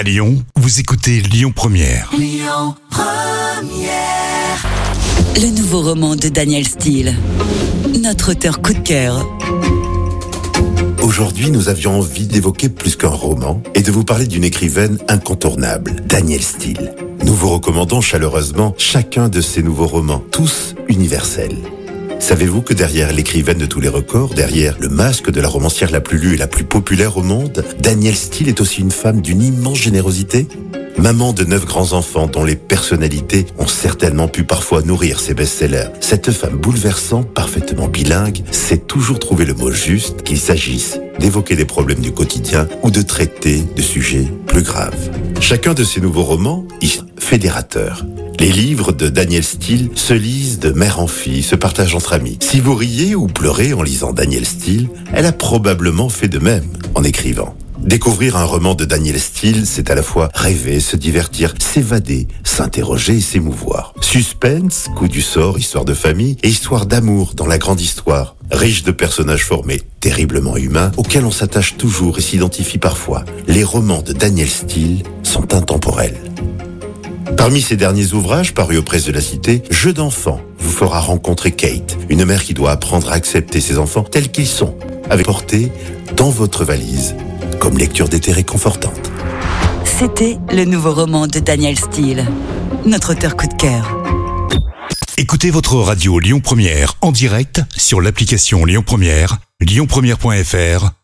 À Lyon, vous écoutez Lyon Première. Le nouveau roman de Daniel Steele. Notre auteur coup de cœur. Aujourd'hui, nous avions envie d'évoquer plus qu'un roman et de vous parler d'une écrivaine incontournable, Danielle Steele. Nous vous recommandons chaleureusement chacun de ces nouveaux romans, tous universels. Savez-vous que derrière l'écrivaine de tous les records, derrière le masque de la romancière la plus lue et la plus populaire au monde, Danielle Steele est aussi une femme d'une immense générosité? Maman de neuf grands-enfants dont les personnalités ont certainement pu parfois nourrir ses best-sellers, cette femme bouleversante, parfaitement bilingue, sait toujours trouver le mot juste qu'il s'agisse d'évoquer des problèmes du quotidien ou de traiter de sujets plus graves. Chacun de ces nouveaux romans est fédérateur. Les livres de Daniel Steele se lisent de mère en fille, se partagent entre amis. Si vous riez ou pleurez en lisant Daniel Steele, elle a probablement fait de même en écrivant. Découvrir un roman de Daniel Steele, c'est à la fois rêver, se divertir, s'évader, s'interroger et s'émouvoir. Suspense, coup du sort, histoire de famille et histoire d'amour dans la grande histoire. Riche de personnages formés, terriblement humains, auxquels on s'attache toujours et s'identifie parfois. Les romans de Daniel Steele sont intemporels. Parmi ses derniers ouvrages parus aux presses de la cité, Jeu d'enfant vous fera rencontrer Kate, une mère qui doit apprendre à accepter ses enfants tels qu'ils sont, avec portée dans votre valise comme lecture d'été réconfortante. C'était le nouveau roman de Daniel Steele. Notre auteur coup de cœur. Écoutez votre radio Lyon Première en direct sur l'application Lyon Première, lyonpremière.fr